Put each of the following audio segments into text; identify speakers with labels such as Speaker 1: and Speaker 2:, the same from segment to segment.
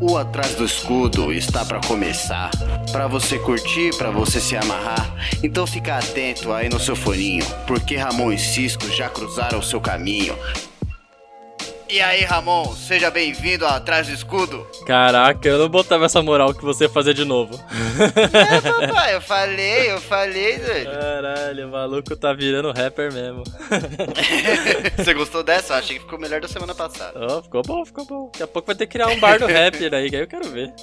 Speaker 1: O Atrás do Escudo está para começar. Para você curtir, para você se amarrar. Então fica atento aí no seu foninho, porque Ramon e Cisco já cruzaram o seu caminho. E aí, Ramon, seja bem-vindo a Atrás do Escudo.
Speaker 2: Caraca, eu não botava essa moral que você ia fazer de novo.
Speaker 1: É, papai, eu falei, eu falei, doido.
Speaker 2: Caralho, o maluco tá virando rapper mesmo.
Speaker 1: Você gostou dessa? Eu achei que ficou melhor da semana passada.
Speaker 2: Oh, ficou bom, ficou bom. Daqui a pouco vai ter que criar um bar do rapper aí, que aí eu quero ver.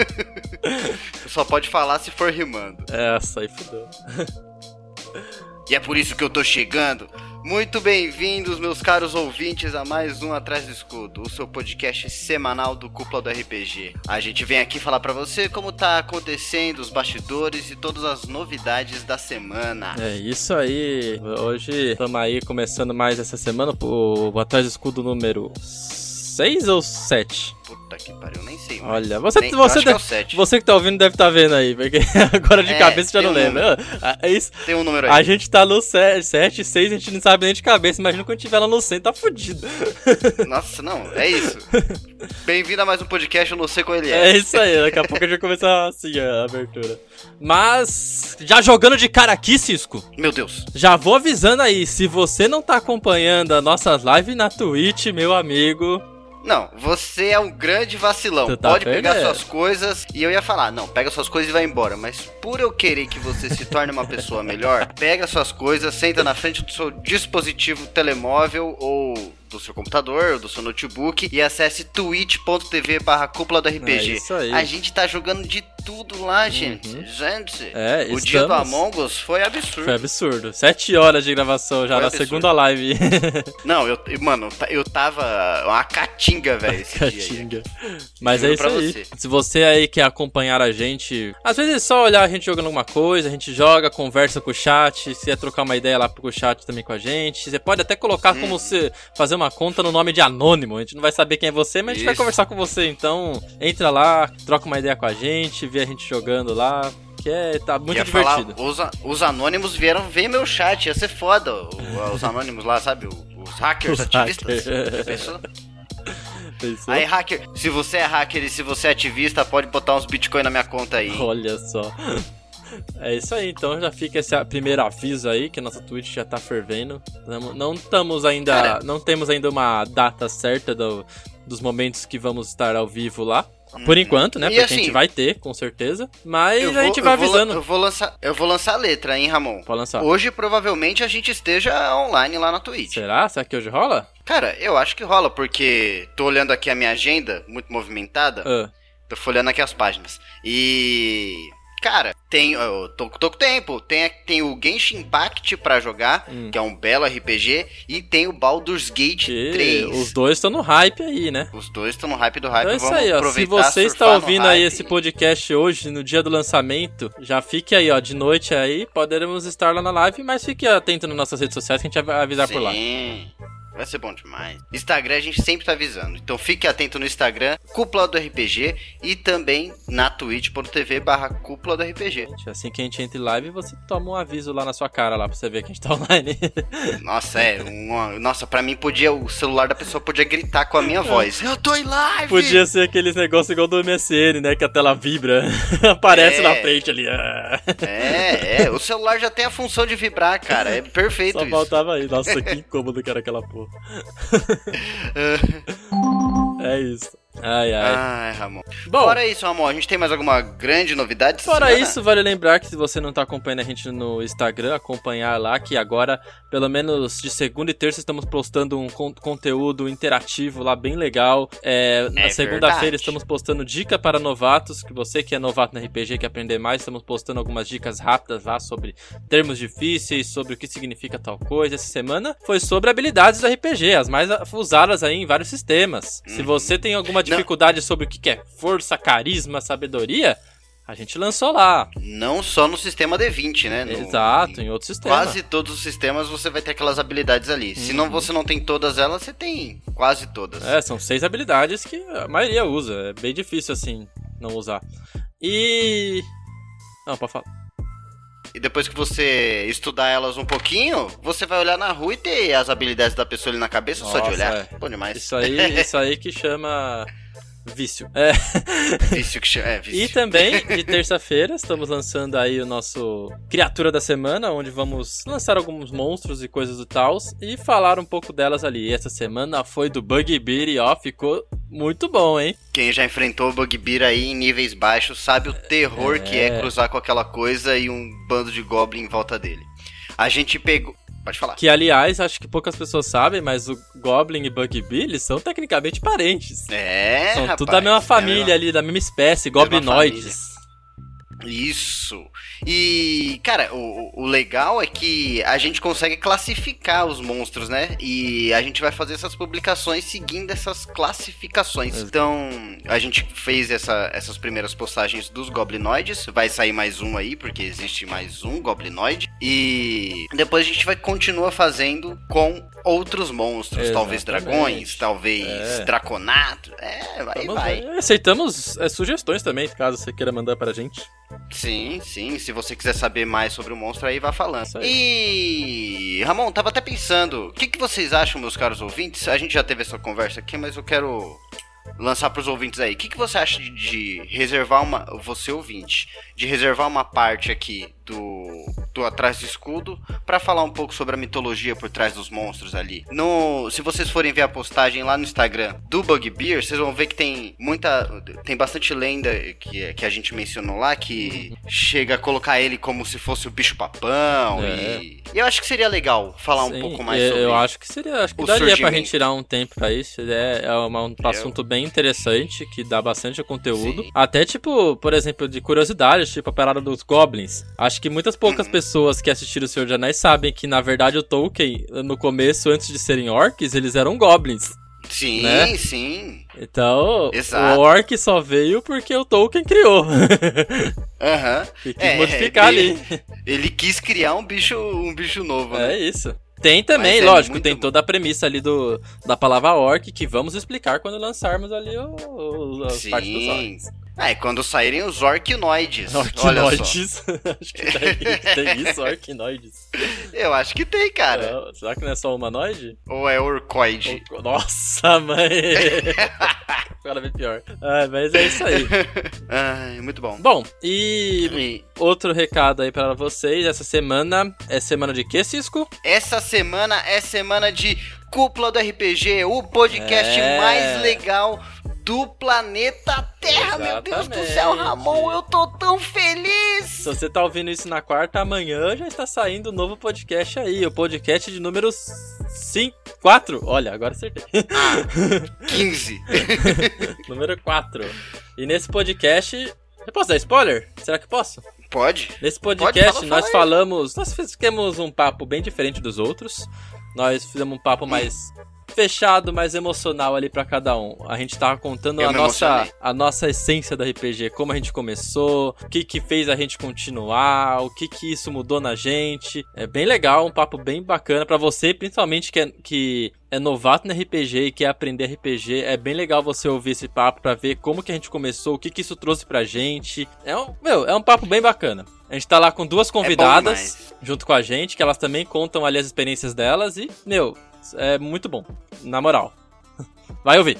Speaker 1: Só pode falar se for rimando.
Speaker 2: Essa aí fudeu.
Speaker 1: E é por isso que eu tô chegando. Muito bem-vindos, meus caros ouvintes, a mais um Atrás do Escudo, o seu podcast semanal do Cúpula do RPG. A gente vem aqui falar pra você como tá acontecendo os bastidores e todas as novidades da semana.
Speaker 2: É isso aí. Hoje estamos aí começando mais essa semana o Atrás do Escudo número 6 ou 7?
Speaker 1: Puta que pariu, nem sei.
Speaker 2: Olha, você,
Speaker 1: Nem-
Speaker 2: você,
Speaker 1: acho que é
Speaker 2: deve-
Speaker 1: sete.
Speaker 2: você que tá ouvindo deve estar vendo aí, porque agora de
Speaker 1: É,
Speaker 2: cabeça já não
Speaker 1: um
Speaker 2: lembra. Ah, É isso.
Speaker 1: Tem um número aí.
Speaker 2: A gente tá no 7, 7, 6, a gente não sabe nem de cabeça. Imagina quando tiver lá no 100, tá fudido.
Speaker 1: Nossa, não, é isso. Bem-vindo a mais um podcast, eu não sei qual ele é.
Speaker 2: É isso aí, daqui a pouco a gente vai começar assim a abertura. Mas, já jogando de cara aqui, Cisco,
Speaker 1: Meu Deus.
Speaker 2: já vou avisando aí, se você não tá acompanhando as nossas lives na Twitch, meu amigo,
Speaker 1: Não, você é um grande vacilão.
Speaker 2: Tá
Speaker 1: Pode pegar suas coisas e eu ia falar, não, pega suas coisas e vai embora. Mas por eu querer que você se torne uma pessoa melhor, pega suas coisas, senta na frente do seu dispositivo telemóvel ou do seu computador, do seu notebook e acesse twitch.tv barra cúpula do RPG.
Speaker 2: É isso aí.
Speaker 1: A gente tá jogando de tudo lá, gente. Gente,
Speaker 2: É,
Speaker 1: o dia do. Among Us foi absurdo.
Speaker 2: foi absurdo. 7 horas de gravação já
Speaker 1: Foi
Speaker 2: na
Speaker 1: absurdo.
Speaker 2: segunda live.
Speaker 1: Não, eu, mano, eu tava uma catinga, velho, esse.
Speaker 2: Catinga. Mas
Speaker 1: Juro
Speaker 2: é isso aí.
Speaker 1: você.
Speaker 2: Se você aí quer acompanhar a gente, às vezes é só olhar a gente jogando alguma coisa, a gente joga, conversa com o chat, se quer trocar uma ideia lá pro chat também com a gente. Você pode até colocar como você fazer uma conta no nome de anônimo. A gente não vai saber quem é você, mas a gente vai conversar com você. Então, entra lá, troca uma ideia com a gente, vê a gente jogando lá, que é tá muito
Speaker 1: Ia falar,
Speaker 2: divertido.
Speaker 1: os, a- os anônimos vieram ver meu chat, ia ser foda. os anônimos lá, sabe? Os hackers
Speaker 2: Os
Speaker 1: ativistas.
Speaker 2: hackers.
Speaker 1: Já pensou?
Speaker 2: Pensou?
Speaker 1: Aí, hacker, se você é hacker e se você é ativista, pode botar uns bitcoin na minha conta aí.
Speaker 2: Olha só. É isso aí, então já fica esse primeiro aviso aí, que a nossa Twitch já tá fervendo. Não estamos ainda.
Speaker 1: Cara.
Speaker 2: Não temos ainda uma data certa do- dos momentos que vamos estar ao vivo lá. Por enquanto, né?
Speaker 1: E
Speaker 2: Porque a
Speaker 1: assim,
Speaker 2: gente vai ter, com certeza. Mas
Speaker 1: Eu
Speaker 2: a
Speaker 1: vou-
Speaker 2: gente vai
Speaker 1: eu vou
Speaker 2: avisando.
Speaker 1: eu, vou lançar, eu vou lançar a letra, hein, Ramon?
Speaker 2: Pode lançar.
Speaker 1: Hoje, provavelmente, a gente esteja online lá na Twitch.
Speaker 2: Será? Será que hoje rola?
Speaker 1: Cara, eu acho que rola, porque tô olhando aqui a minha agenda, muito movimentada.
Speaker 2: Ah,
Speaker 1: Tô folhando aqui as páginas. E. Cara, tem. Eu tô, tô com tempo. Tem, tem o Genshin Impact pra jogar,
Speaker 2: Hum.
Speaker 1: que é um belo RPG. E tem o Baldur's Gate
Speaker 2: que
Speaker 1: 3.
Speaker 2: os dois estão no hype aí, né?
Speaker 1: Os dois estão no hype do hype.
Speaker 2: Então é isso aí, ó. Se você está ouvindo aí esse podcast hoje, no dia do lançamento, já fique aí, ó, de noite aí, poderemos estar lá na live, mas fique atento nas nossas redes sociais que a gente vai avisar por lá.
Speaker 1: Sim. Vai ser bom demais. Instagram a gente sempre tá avisando. Então fique atento no Instagram, Cúpula do RPG, e também na twitch.tv barra Cúpula do RPG.
Speaker 2: Assim que a gente entra em live, você toma um aviso lá na sua cara lá pra você ver que a gente tá online.
Speaker 1: Nossa, é. Uma... Nossa, pra mim podia. O celular da pessoa podia gritar com a minha voz. Eu tô em live!
Speaker 2: Podia ser aqueles negócios igual do MSN, né? Que a tela vibra. Aparece
Speaker 1: É.
Speaker 2: na frente ali. ah.
Speaker 1: É, é. O celular já tem a função de vibrar, cara. É perfeito
Speaker 2: Só
Speaker 1: isso.
Speaker 2: faltava aí. Nossa, que incômodo que era aquela porra. é isso. Ai, ai.
Speaker 1: Ai, Ramon.
Speaker 2: Bom,
Speaker 1: Fora isso, Ramon, a gente tem mais alguma grande novidade?
Speaker 2: Fora
Speaker 1: semana?
Speaker 2: isso, vale lembrar que se você não tá acompanhando a gente no Instagram, acompanhar lá, que agora, pelo menos de segunda e terça, estamos postando um con- conteúdo interativo lá bem legal. É, na
Speaker 1: É
Speaker 2: segunda-feira
Speaker 1: verdade.
Speaker 2: estamos postando dica para novatos, que você que é novato na RPG quer aprender mais, estamos postando algumas dicas rápidas lá sobre termos difíceis, sobre o que significa tal coisa. Essa semana foi sobre habilidades do RPG, as mais usadas aí em vários sistemas. Se
Speaker 1: Uhum.
Speaker 2: você tem alguma dificuldade sobre o que é força, carisma, sabedoria, a gente lançou lá.
Speaker 1: Não só no sistema D20, né? No-
Speaker 2: Exato, em outro sistema.
Speaker 1: Quase todos os sistemas você vai ter aquelas habilidades ali. Se não você não tem todas elas, você tem quase todas.
Speaker 2: É, são seis habilidades que a maioria usa. É bem difícil, assim, não usar. E. Não, pode falar.
Speaker 1: E depois que você estudar elas um pouquinho, você vai olhar na rua e ter as habilidades da pessoa ali na cabeça só de
Speaker 2: Nossa,
Speaker 1: olhar.
Speaker 2: é.
Speaker 1: Bom demais.
Speaker 2: Isso aí, isso aí que chama Vício. É.
Speaker 1: Vício que chama. É, vício.
Speaker 2: E também, de terça-feira, estamos lançando aí o nosso Criatura da Semana, onde vamos lançar alguns monstros e coisas do tal e falar um pouco delas ali. E essa semana foi do Bugbear e ó, ficou muito bom, hein?
Speaker 1: Quem já enfrentou o Bugbear aí em níveis baixos sabe o terror é... que é cruzar com aquela coisa e um bando de goblin em volta dele. A gente pegou. Pode falar.
Speaker 2: Que, aliás, acho que poucas pessoas sabem, mas o Goblin e Bugbear, eles são tecnicamente parentes.
Speaker 1: É,
Speaker 2: São
Speaker 1: rapaz,
Speaker 2: tudo da mesma
Speaker 1: é
Speaker 2: família
Speaker 1: mesma...
Speaker 2: ali, da mesma espécie, goblinoides.
Speaker 1: Isso. E, cara, o, o legal é que a gente consegue classificar os monstros, né? E a gente vai fazer essas publicações seguindo essas classificações. Então, a gente fez essa, essas primeiras postagens dos goblinoides. Vai sair mais um aí, porque existe mais um goblinoide. E depois a gente vai continuar fazendo com outros monstros.
Speaker 2: Exatamente.
Speaker 1: Talvez dragões, talvez
Speaker 2: É.
Speaker 1: draconato. É, vai,
Speaker 2: Vamos
Speaker 1: vai.
Speaker 2: ver. Aceitamos é, sugestões também, caso você queira mandar pra gente.
Speaker 1: Sim, sim. Se você quiser saber mais sobre o monstro, aí vá falando.
Speaker 2: Isso
Speaker 1: E. Ramon, tava até pensando, o que, que vocês acham, meus caros ouvintes? A gente já teve essa conversa aqui, mas eu quero lançar pros ouvintes aí. O que, que você acha de, de reservar uma. Você ouvinte, de reservar uma parte aqui do. Do Atrás do Escudo para falar um pouco sobre a mitologia por trás dos monstros ali. No, se vocês forem ver a postagem lá no Instagram do Bugbear, vocês vão ver que tem muita. tem bastante lenda que, que a gente mencionou lá que chega a colocar ele como se fosse o bicho papão.
Speaker 2: É.
Speaker 1: E, e eu acho que seria legal falar um
Speaker 2: Sim,
Speaker 1: pouco mais
Speaker 2: eu,
Speaker 1: sobre
Speaker 2: eu acho que seria. Acho que daria pra gente tirar um tempo pra isso. É, é uma- um assunto bem interessante, que dá bastante conteúdo.
Speaker 1: Sim.
Speaker 2: Até, tipo, por exemplo, de curiosidades, tipo a parada dos goblins. Acho que muitas poucas
Speaker 1: Uhum.
Speaker 2: pessoas que assistiram o Senhor dos Anéis sabem que, na verdade, o Tolkien, no começo, antes de serem orcs, eles eram goblins.
Speaker 1: Sim,
Speaker 2: né?
Speaker 1: sim.
Speaker 2: Então,
Speaker 1: Exato.
Speaker 2: o orc só veio porque o Tolkien criou.
Speaker 1: Aham.
Speaker 2: e quis
Speaker 1: É,
Speaker 2: modificar
Speaker 1: ele-
Speaker 2: ali.
Speaker 1: Ele quis criar um bicho, um bicho novo, né?
Speaker 2: É isso. Tem também,
Speaker 1: Mas é
Speaker 2: lógico,
Speaker 1: muito
Speaker 2: tem
Speaker 1: bom.
Speaker 2: toda a premissa ali do, da palavra orc que vamos explicar quando lançarmos ali o, o, as
Speaker 1: Sim.
Speaker 2: partes dos orcs.
Speaker 1: Ah, e quando saírem os orquinoides. Olha só.
Speaker 2: Orquinoides. Acho que tem, tem isso, orquinoides.
Speaker 1: Eu acho que tem, cara.
Speaker 2: É, será que não é só humanoide?
Speaker 1: Ou é orcoide?
Speaker 2: Nossa, mãe! Agora vem pior. Ah, mas é isso aí.
Speaker 1: Ai, muito bom.
Speaker 2: Bom, e
Speaker 1: E
Speaker 2: outro recado aí pra vocês. Essa semana é semana de quê, Cisco?
Speaker 1: essa semana é semana de Cúpula do RPG, o podcast
Speaker 2: É.
Speaker 1: mais legal do planeta Terra, meu Deus do céu,
Speaker 2: Exatamente.
Speaker 1: Ramon, eu tô tão feliz!
Speaker 2: Se você tá ouvindo isso na quarta, amanhã já está saindo um novo podcast aí. O podcast de número 5, 4. Olha, agora acertei.
Speaker 1: 15.
Speaker 2: número 4. E nesse podcast. Eu posso dar spoiler? Será que posso?
Speaker 1: Pode?
Speaker 2: Nesse podcast
Speaker 1: fala,
Speaker 2: nós
Speaker 1: fala aí.
Speaker 2: falamos. Nós fizemos um papo bem diferente dos outros. Nós fizemos um papo mais fechado, mais emocional ali pra cada um. A gente tava contando
Speaker 1: Eu
Speaker 2: a nossa,
Speaker 1: emocionei.
Speaker 2: a nossa essência do RPG, como a gente começou, o que que fez a gente continuar, o que que isso mudou na gente. É bem legal, um papo bem bacana pra você, principalmente que é, que é novato no RPG e quer aprender RPG. É bem legal você ouvir esse papo pra ver como que a gente começou, o que que isso trouxe pra gente. É um, meu, é um papo bem bacana. A gente tá lá com duas convidadas
Speaker 1: demais.
Speaker 2: junto com a gente, que elas também contam ali as experiências delas e, meu, é muito bom. Na moral. Vai ouvir.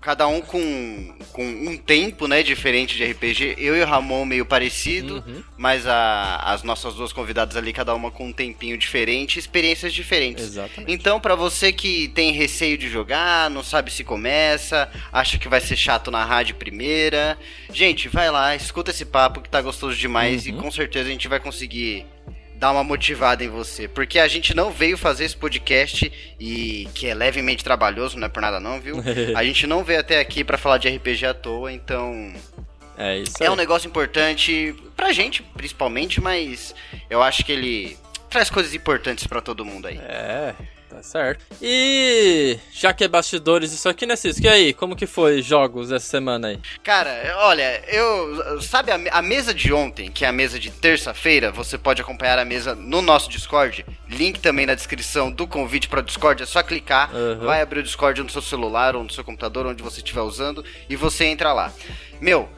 Speaker 1: Cada um com, com um tempo, né, diferente de RPG. Eu e o Ramon meio parecido,
Speaker 2: Uhum,
Speaker 1: mas a- as nossas duas convidadas ali, cada uma com um tempinho diferente, experiências diferentes.
Speaker 2: exatamente.
Speaker 1: Então, pra você que tem receio de jogar, não sabe se começa, acha que vai ser chato na rádio primeira, gente, vai lá, escuta esse papo que tá gostoso demais
Speaker 2: Uhum.
Speaker 1: e com certeza a gente vai conseguir dar uma motivada em você, porque a gente não veio fazer esse podcast e que é levemente trabalhoso, não é por nada não, viu? A gente não veio até aqui pra falar de RPG à toa, então
Speaker 2: É isso
Speaker 1: é
Speaker 2: aí.
Speaker 1: um negócio importante pra gente, principalmente, mas eu acho que ele traz coisas importantes pra todo mundo aí.
Speaker 2: É, tá certo. E já que é bastidores isso aqui, né, Cisco? E aí, como que foi jogos essa semana aí?
Speaker 1: Cara, olha, eu. Sabe a, a mesa de ontem, que é a mesa de terça-feira? Você pode acompanhar a mesa no nosso Discord. Link também na descrição do convite para o Discord. É só clicar,
Speaker 2: Uhum.
Speaker 1: vai abrir o Discord no seu celular ou no seu computador, onde você estiver usando, e você entra lá. Meu.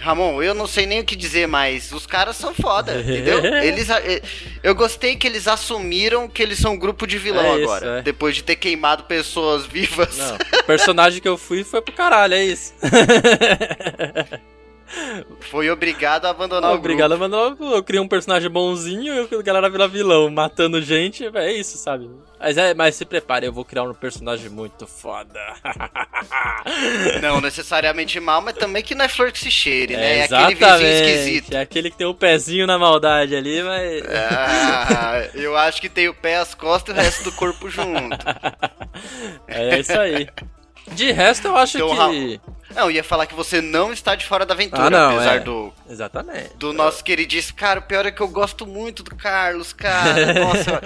Speaker 1: Ramon, eu não sei nem o que dizer mais. Os caras são foda, entendeu? Eles, eh, eu gostei que eles assumiram que eles são um grupo de vilão
Speaker 2: É isso,
Speaker 1: agora.
Speaker 2: é.
Speaker 1: Depois de ter queimado pessoas vivas.
Speaker 2: Não, o personagem que eu fui foi pro caralho, é isso.
Speaker 1: Foi obrigado a abandonar
Speaker 2: Obrigado,
Speaker 1: o grupo.
Speaker 2: mano. Eu criei um personagem bonzinho e a galera vira vilão, matando gente. É isso, sabe? Mas, é, mas se prepare, eu vou criar um personagem muito foda.
Speaker 1: Não necessariamente mal, mas também que não é flor que se cheire, né? É
Speaker 2: exatamente.
Speaker 1: aquele vizinho esquisito.
Speaker 2: É aquele que tem o pezinho na maldade ali, mas.
Speaker 1: Ah, eu acho que tem o pé, as costas e o resto do corpo junto.
Speaker 2: É isso aí. De resto, eu acho
Speaker 1: Então,
Speaker 2: que.
Speaker 1: Raul, Não, eu ia falar que você não está de fora da aventura,
Speaker 2: Ah, não,
Speaker 1: apesar
Speaker 2: é.
Speaker 1: do,
Speaker 2: Exatamente.
Speaker 1: do nosso queridíssimo. Cara, o pior é que eu gosto muito do Carlos, cara. Nossa,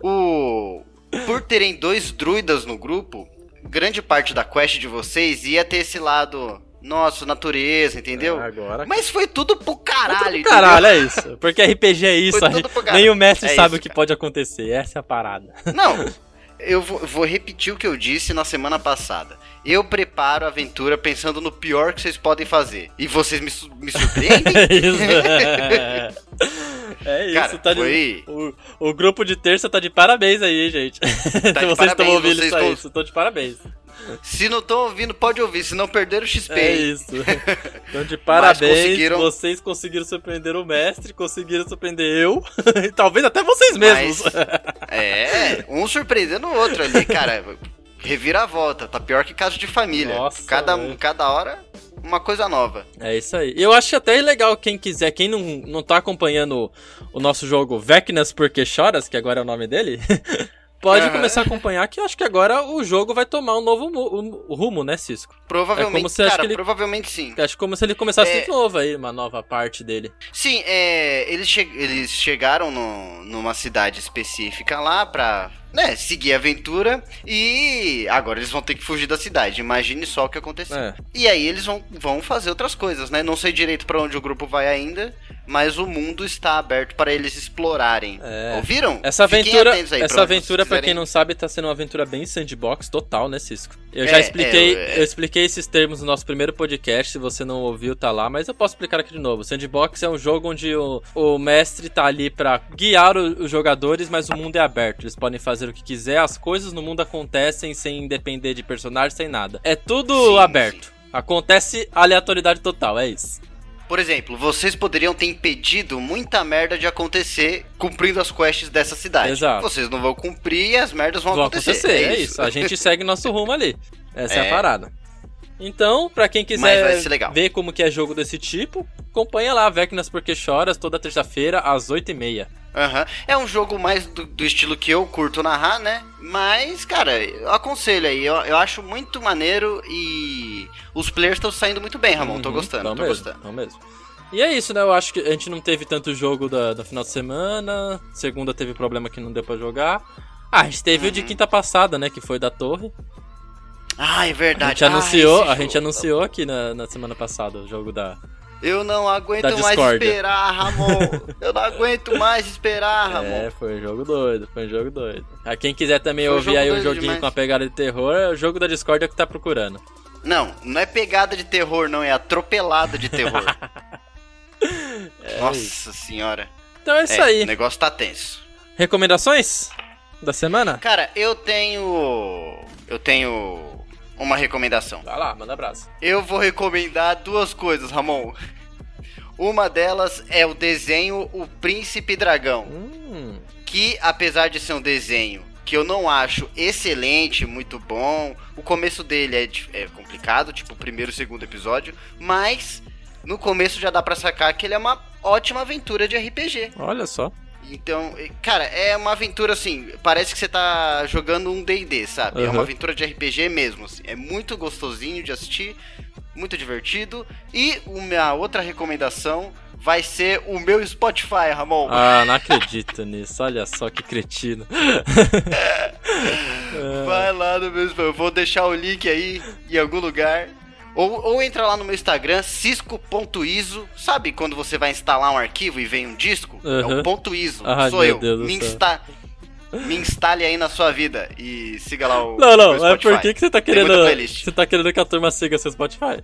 Speaker 1: o. Por terem dois druidas no grupo, grande parte da quest de vocês ia ter esse lado. Nossa, natureza, entendeu?
Speaker 2: Agora.
Speaker 1: Mas foi tudo pro caralho, entendeu?
Speaker 2: Caralho, é isso. Porque RPG é isso.
Speaker 1: Tudo pro
Speaker 2: nem o mestre
Speaker 1: É
Speaker 2: sabe
Speaker 1: isso,
Speaker 2: o que
Speaker 1: cara.
Speaker 2: pode acontecer. Essa é a parada.
Speaker 1: Não, eu vou, vou repetir o que eu disse na semana passada. Eu preparo a aventura pensando no pior que vocês podem fazer. E vocês me, me surpreendem?
Speaker 2: É isso.
Speaker 1: Cara,
Speaker 2: tá de-
Speaker 1: foi-
Speaker 2: o, o grupo de terça tá de parabéns aí, gente.
Speaker 1: de
Speaker 2: Se vocês estão ouvindo
Speaker 1: vocês
Speaker 2: isso
Speaker 1: com-
Speaker 2: estão de parabéns.
Speaker 1: Se não estão ouvindo, pode ouvir. Se não perderam o XP.
Speaker 2: É isso. Então, de parabéns,
Speaker 1: conseguiram-
Speaker 2: vocês conseguiram surpreender o mestre, conseguiram surpreender eu, e talvez até vocês mesmos.
Speaker 1: Mas, é, um surpreendendo o outro ali, cara. Revira a volta, tá pior que caso de família.
Speaker 2: Nossa,
Speaker 1: cada, cada hora, uma coisa nova.
Speaker 2: É isso aí. Eu acho até legal quem quiser, quem não, não tá acompanhando o, o nosso jogo Vecnas Porque Choras, que agora é o nome dele, pode começar a acompanhar, que eu acho que agora o jogo vai tomar um novo um- rumo, né, Cisco?
Speaker 1: Provavelmente,
Speaker 2: É como se
Speaker 1: cara,
Speaker 2: que ele-
Speaker 1: provavelmente sim.
Speaker 2: Acho como se ele começasse
Speaker 1: É.
Speaker 2: de novo aí, uma nova parte dele.
Speaker 1: Sim, é, eles, che- eles chegaram no- numa cidade específica lá pra né, seguir a aventura e agora eles vão ter que fugir da cidade. Imagine só o que aconteceu.
Speaker 2: É.
Speaker 1: E aí eles vão, vão fazer outras coisas, né? Não sei direito pra onde o grupo vai ainda, mas o mundo está aberto para eles explorarem.
Speaker 2: É.
Speaker 1: Ouviram?
Speaker 2: Essa aventura,
Speaker 1: aí
Speaker 2: essa
Speaker 1: pra
Speaker 2: aventura pra quem não sabe, tá sendo uma aventura bem sandbox total, né, Cisco? Eu
Speaker 1: É,
Speaker 2: já expliquei,
Speaker 1: é, é.
Speaker 2: eu expliquei esses termos no nosso primeiro podcast, se você não ouviu, tá lá, mas eu posso explicar aqui de novo. Sandbox é um jogo onde o, o mestre tá ali pra guiar o- os jogadores, mas o mundo é aberto. Eles podem fazer o que quiser, as coisas no mundo acontecem sem depender de personagem, sem nada. É tudo
Speaker 1: Sim,
Speaker 2: aberto. Acontece aleatoriedade total, é isso.
Speaker 1: Por exemplo, vocês poderiam ter impedido muita merda de acontecer cumprindo as quests dessa cidade.
Speaker 2: Exato.
Speaker 1: Vocês não vão cumprir e as merdas vão,
Speaker 2: Vão
Speaker 1: acontecer.
Speaker 2: acontecer, é isso. A gente segue nosso rumo ali. Essa é, a
Speaker 1: É.
Speaker 2: parada. Então, pra quem quiser ver como que é jogo desse tipo, acompanha lá Vecnas Porque Choras toda terça-feira às 8h30.
Speaker 1: Aham. É um jogo mais do, do estilo que eu curto narrar, né? Mas, cara, eu aconselho aí. Eu, eu acho muito maneiro e os players estão saindo muito bem, Ramon. Tô
Speaker 2: Uhum,
Speaker 1: gostando,
Speaker 2: tão
Speaker 1: tô
Speaker 2: mesmo,
Speaker 1: gostando.
Speaker 2: mesmo. E é isso, né? Eu acho que a gente não teve tanto jogo da, da final de semana. Segunda teve problema que não deu pra jogar. Ah, a gente teve o de
Speaker 1: Uhum.
Speaker 2: quinta passada, né? Que foi da torre.
Speaker 1: Ah, é
Speaker 2: A
Speaker 1: verdade.
Speaker 2: gente
Speaker 1: Ah,
Speaker 2: anunciou, a gente anunciou aqui na, na semana passada o jogo da.
Speaker 1: Eu não aguento mais esperar, Ramon. eu não aguento mais esperar, Ramon.
Speaker 2: É, foi um jogo doido, foi um jogo doido. A quem quiser também
Speaker 1: Foi
Speaker 2: ouvir aí um joguinho
Speaker 1: demais.
Speaker 2: com a pegada de terror, é o jogo da Discord que tá procurando.
Speaker 1: Não, não é pegada de terror, não. É atropelada de terror. Nossa senhora.
Speaker 2: Então é isso
Speaker 1: É,
Speaker 2: aí.
Speaker 1: O negócio tá tenso.
Speaker 2: Recomendações da semana?
Speaker 1: Cara, eu tenho. Eu tenho uma recomendação.
Speaker 2: Vai lá, manda abraço.
Speaker 1: Eu vou recomendar duas coisas, Ramon. Uma delas é o desenho O Príncipe Dragão.
Speaker 2: Hum,
Speaker 1: Que, apesar de ser um desenho que eu não acho excelente, muito bom, o começo dele é, é complicado, tipo o primeiro e o segundo episódio, mas no começo já dá pra sacar que ele é uma ótima aventura de RPG.
Speaker 2: olha só.
Speaker 1: Então, cara, é uma aventura assim, parece que você tá jogando um D&D, sabe? É
Speaker 2: Uhum.
Speaker 1: uma aventura de RPG mesmo, assim. É muito gostosinho de assistir, muito divertido. E a minha outra recomendação vai ser o meu Spotify, Ramon.
Speaker 2: Ah, não acredito nisso. Olha só que cretino.
Speaker 1: Vai lá no meu Spotify. Eu vou deixar o link aí em algum lugar. Ou, ou entra lá no meu Instagram, cisco.iso. Sabe quando você vai instalar um arquivo e vem um disco? É
Speaker 2: Uhum.
Speaker 1: o ponto .iso.
Speaker 2: Ai,
Speaker 1: Sou eu.
Speaker 2: Deus
Speaker 1: me, insta... me instale aí na sua vida e siga lá o
Speaker 2: Não, não, é
Speaker 1: Spotify.
Speaker 2: por que, você tá querendo. Você tá querendo que a turma siga seu Spotify?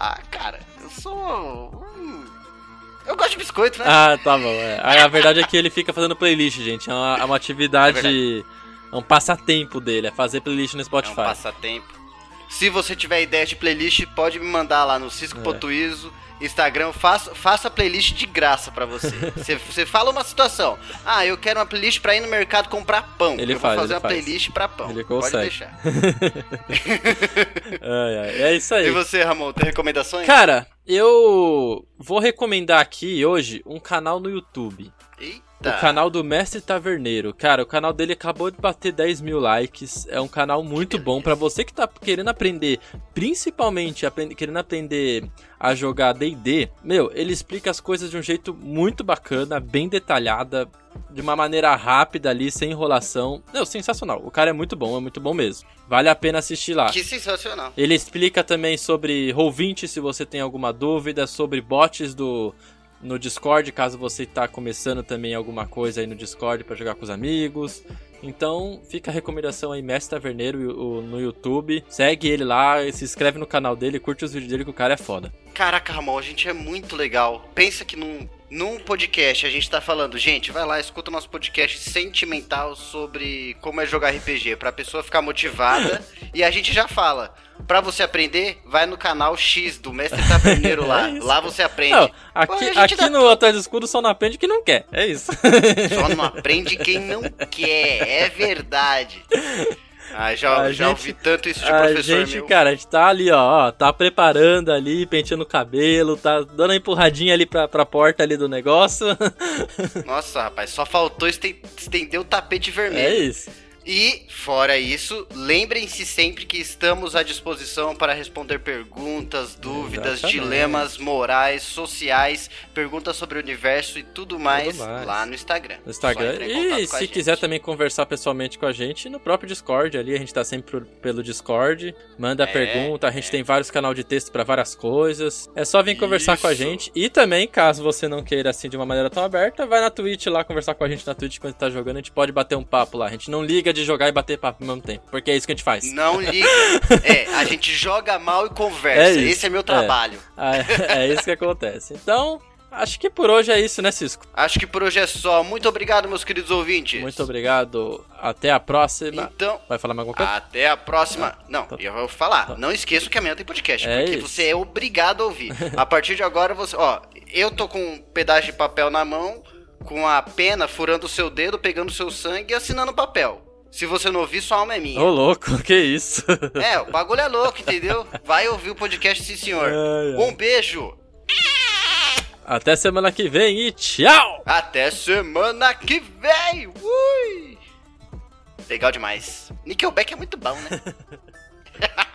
Speaker 1: Ah, cara, eu sou. Eu gosto de biscoito, né?
Speaker 2: Ah, tá bom. É. A verdade é que ele fica fazendo playlist, gente. É uma, é uma atividade. É, um passatempo dele, é fazer playlist no
Speaker 1: É um
Speaker 2: Spotify.
Speaker 1: passatempo. Se você tiver ideia de playlist, pode me mandar lá no Cisco.iso, Instagram, faça, faça playlist de graça pra você. você. Você fala uma situação. Ah, eu quero uma playlist pra ir no mercado comprar pão.
Speaker 2: Ele
Speaker 1: eu
Speaker 2: faz,
Speaker 1: vou fazer
Speaker 2: ele
Speaker 1: uma
Speaker 2: faz.
Speaker 1: playlist pra pão.
Speaker 2: Ele
Speaker 1: Pode
Speaker 2: consegue.
Speaker 1: deixar.
Speaker 2: Ai, ai, É isso aí.
Speaker 1: E você, Ramon, tem recomendações?
Speaker 2: Cara, eu vou recomendar aqui hoje um canal no YouTube.
Speaker 1: Eita.
Speaker 2: O canal do Mestre Taverneiro. Cara, o canal dele acabou de bater 10 mil likes. É um canal muito bom pra você que tá querendo aprender, principalmente aprend- querendo aprender a jogar D&D. Meu, ele explica as coisas de um jeito muito bacana, bem detalhada, de uma maneira rápida ali, sem enrolação. Meu, sensacional. O cara é muito bom, é muito bom mesmo. Vale a pena assistir lá.
Speaker 1: Que sensacional.
Speaker 2: Ele explica também sobre Roll20, se você tem alguma dúvida, sobre bots do no Discord, caso você tá começando também alguma coisa aí no Discord pra jogar com os amigos. Então, fica a recomendação aí, Mestre Taverneiro no YouTube. Segue ele lá, se inscreve no canal dele, curte os vídeos dele que o cara é foda.
Speaker 1: Caraca, Ramon, a gente é muito legal. Pensa que num, num podcast a gente tá falando, gente, vai lá, escuta o nosso podcast sentimental sobre como é jogar RPG, pra pessoa ficar motivada. e a gente já fala. Pra você aprender, vai no canal X do Mestre Taverneiro lá.
Speaker 2: É
Speaker 1: lá você aprende.
Speaker 2: Não,
Speaker 1: Pô,
Speaker 2: aqui,
Speaker 1: gente
Speaker 2: aqui
Speaker 1: dá-
Speaker 2: no Atrás do Escudo só não aprende quem não quer. É isso.
Speaker 1: Só não aprende quem não quer, é verdade. Ah, já,
Speaker 2: A
Speaker 1: já
Speaker 2: gente-
Speaker 1: ouvi tanto isso de
Speaker 2: a
Speaker 1: professor
Speaker 2: gente,
Speaker 1: meu.
Speaker 2: cara, a gente tá ali, ó, ó, tá preparando ali, penteando o cabelo, tá dando a empurradinha ali pra, pra porta ali do negócio.
Speaker 1: Nossa, rapaz, só faltou esten- estender o tapete vermelho.
Speaker 2: é isso.
Speaker 1: E, fora isso, lembrem-se sempre que estamos à disposição para responder perguntas, dúvidas,
Speaker 2: Exatamente.
Speaker 1: dilemas morais, sociais, perguntas sobre o universo e tudo mais,
Speaker 2: mais.
Speaker 1: lá no Instagram.
Speaker 2: no Instagram. E se quiser também conversar pessoalmente com a gente, no próprio Discord ali, a gente tá sempre pelo Discord. Manda
Speaker 1: É,
Speaker 2: pergunta, a gente tem vários canais de texto pra várias coisas. É só vir conversar com a
Speaker 1: Isso.
Speaker 2: gente. E também, caso você não queira assim de uma maneira tão aberta, vai na Twitch lá conversar com a gente na Twitch quando tá jogando. A gente pode bater um papo lá. A gente não liga de jogar e bater papo ao mesmo tempo, porque é isso que a gente faz.
Speaker 1: Não liga. é, a gente joga mal e conversa.
Speaker 2: É.
Speaker 1: Esse é meu trabalho.
Speaker 2: Ah, é isso que acontece. Então, acho que por hoje é isso, né, Cisco?
Speaker 1: Acho que por hoje é só. Muito obrigado, meus queridos ouvintes.
Speaker 2: Muito obrigado. Até a próxima.
Speaker 1: Então,
Speaker 2: Vai falar mais alguma coisa?
Speaker 1: Até a próxima. Não,
Speaker 2: Tá.
Speaker 1: eu vou falar. Não esqueça que amanhã tem podcast,
Speaker 2: É
Speaker 1: porque
Speaker 2: isso.
Speaker 1: você é obrigado a ouvir. A partir de agora você, ó, eu tô com um pedaço de papel na mão, com a pena furando o seu dedo, pegando o seu sangue e assinando o papel. Se você não ouvir, sua alma é minha.
Speaker 2: Ô, louco, que isso?
Speaker 1: É, o bagulho é louco, entendeu? Vai ouvir o podcast, sim, senhor.
Speaker 2: Ai, ai.
Speaker 1: Um beijo.
Speaker 2: Até semana que vem e tchau!
Speaker 1: Até semana que vem. Ui. Legal demais. Nickelback é muito bom, né?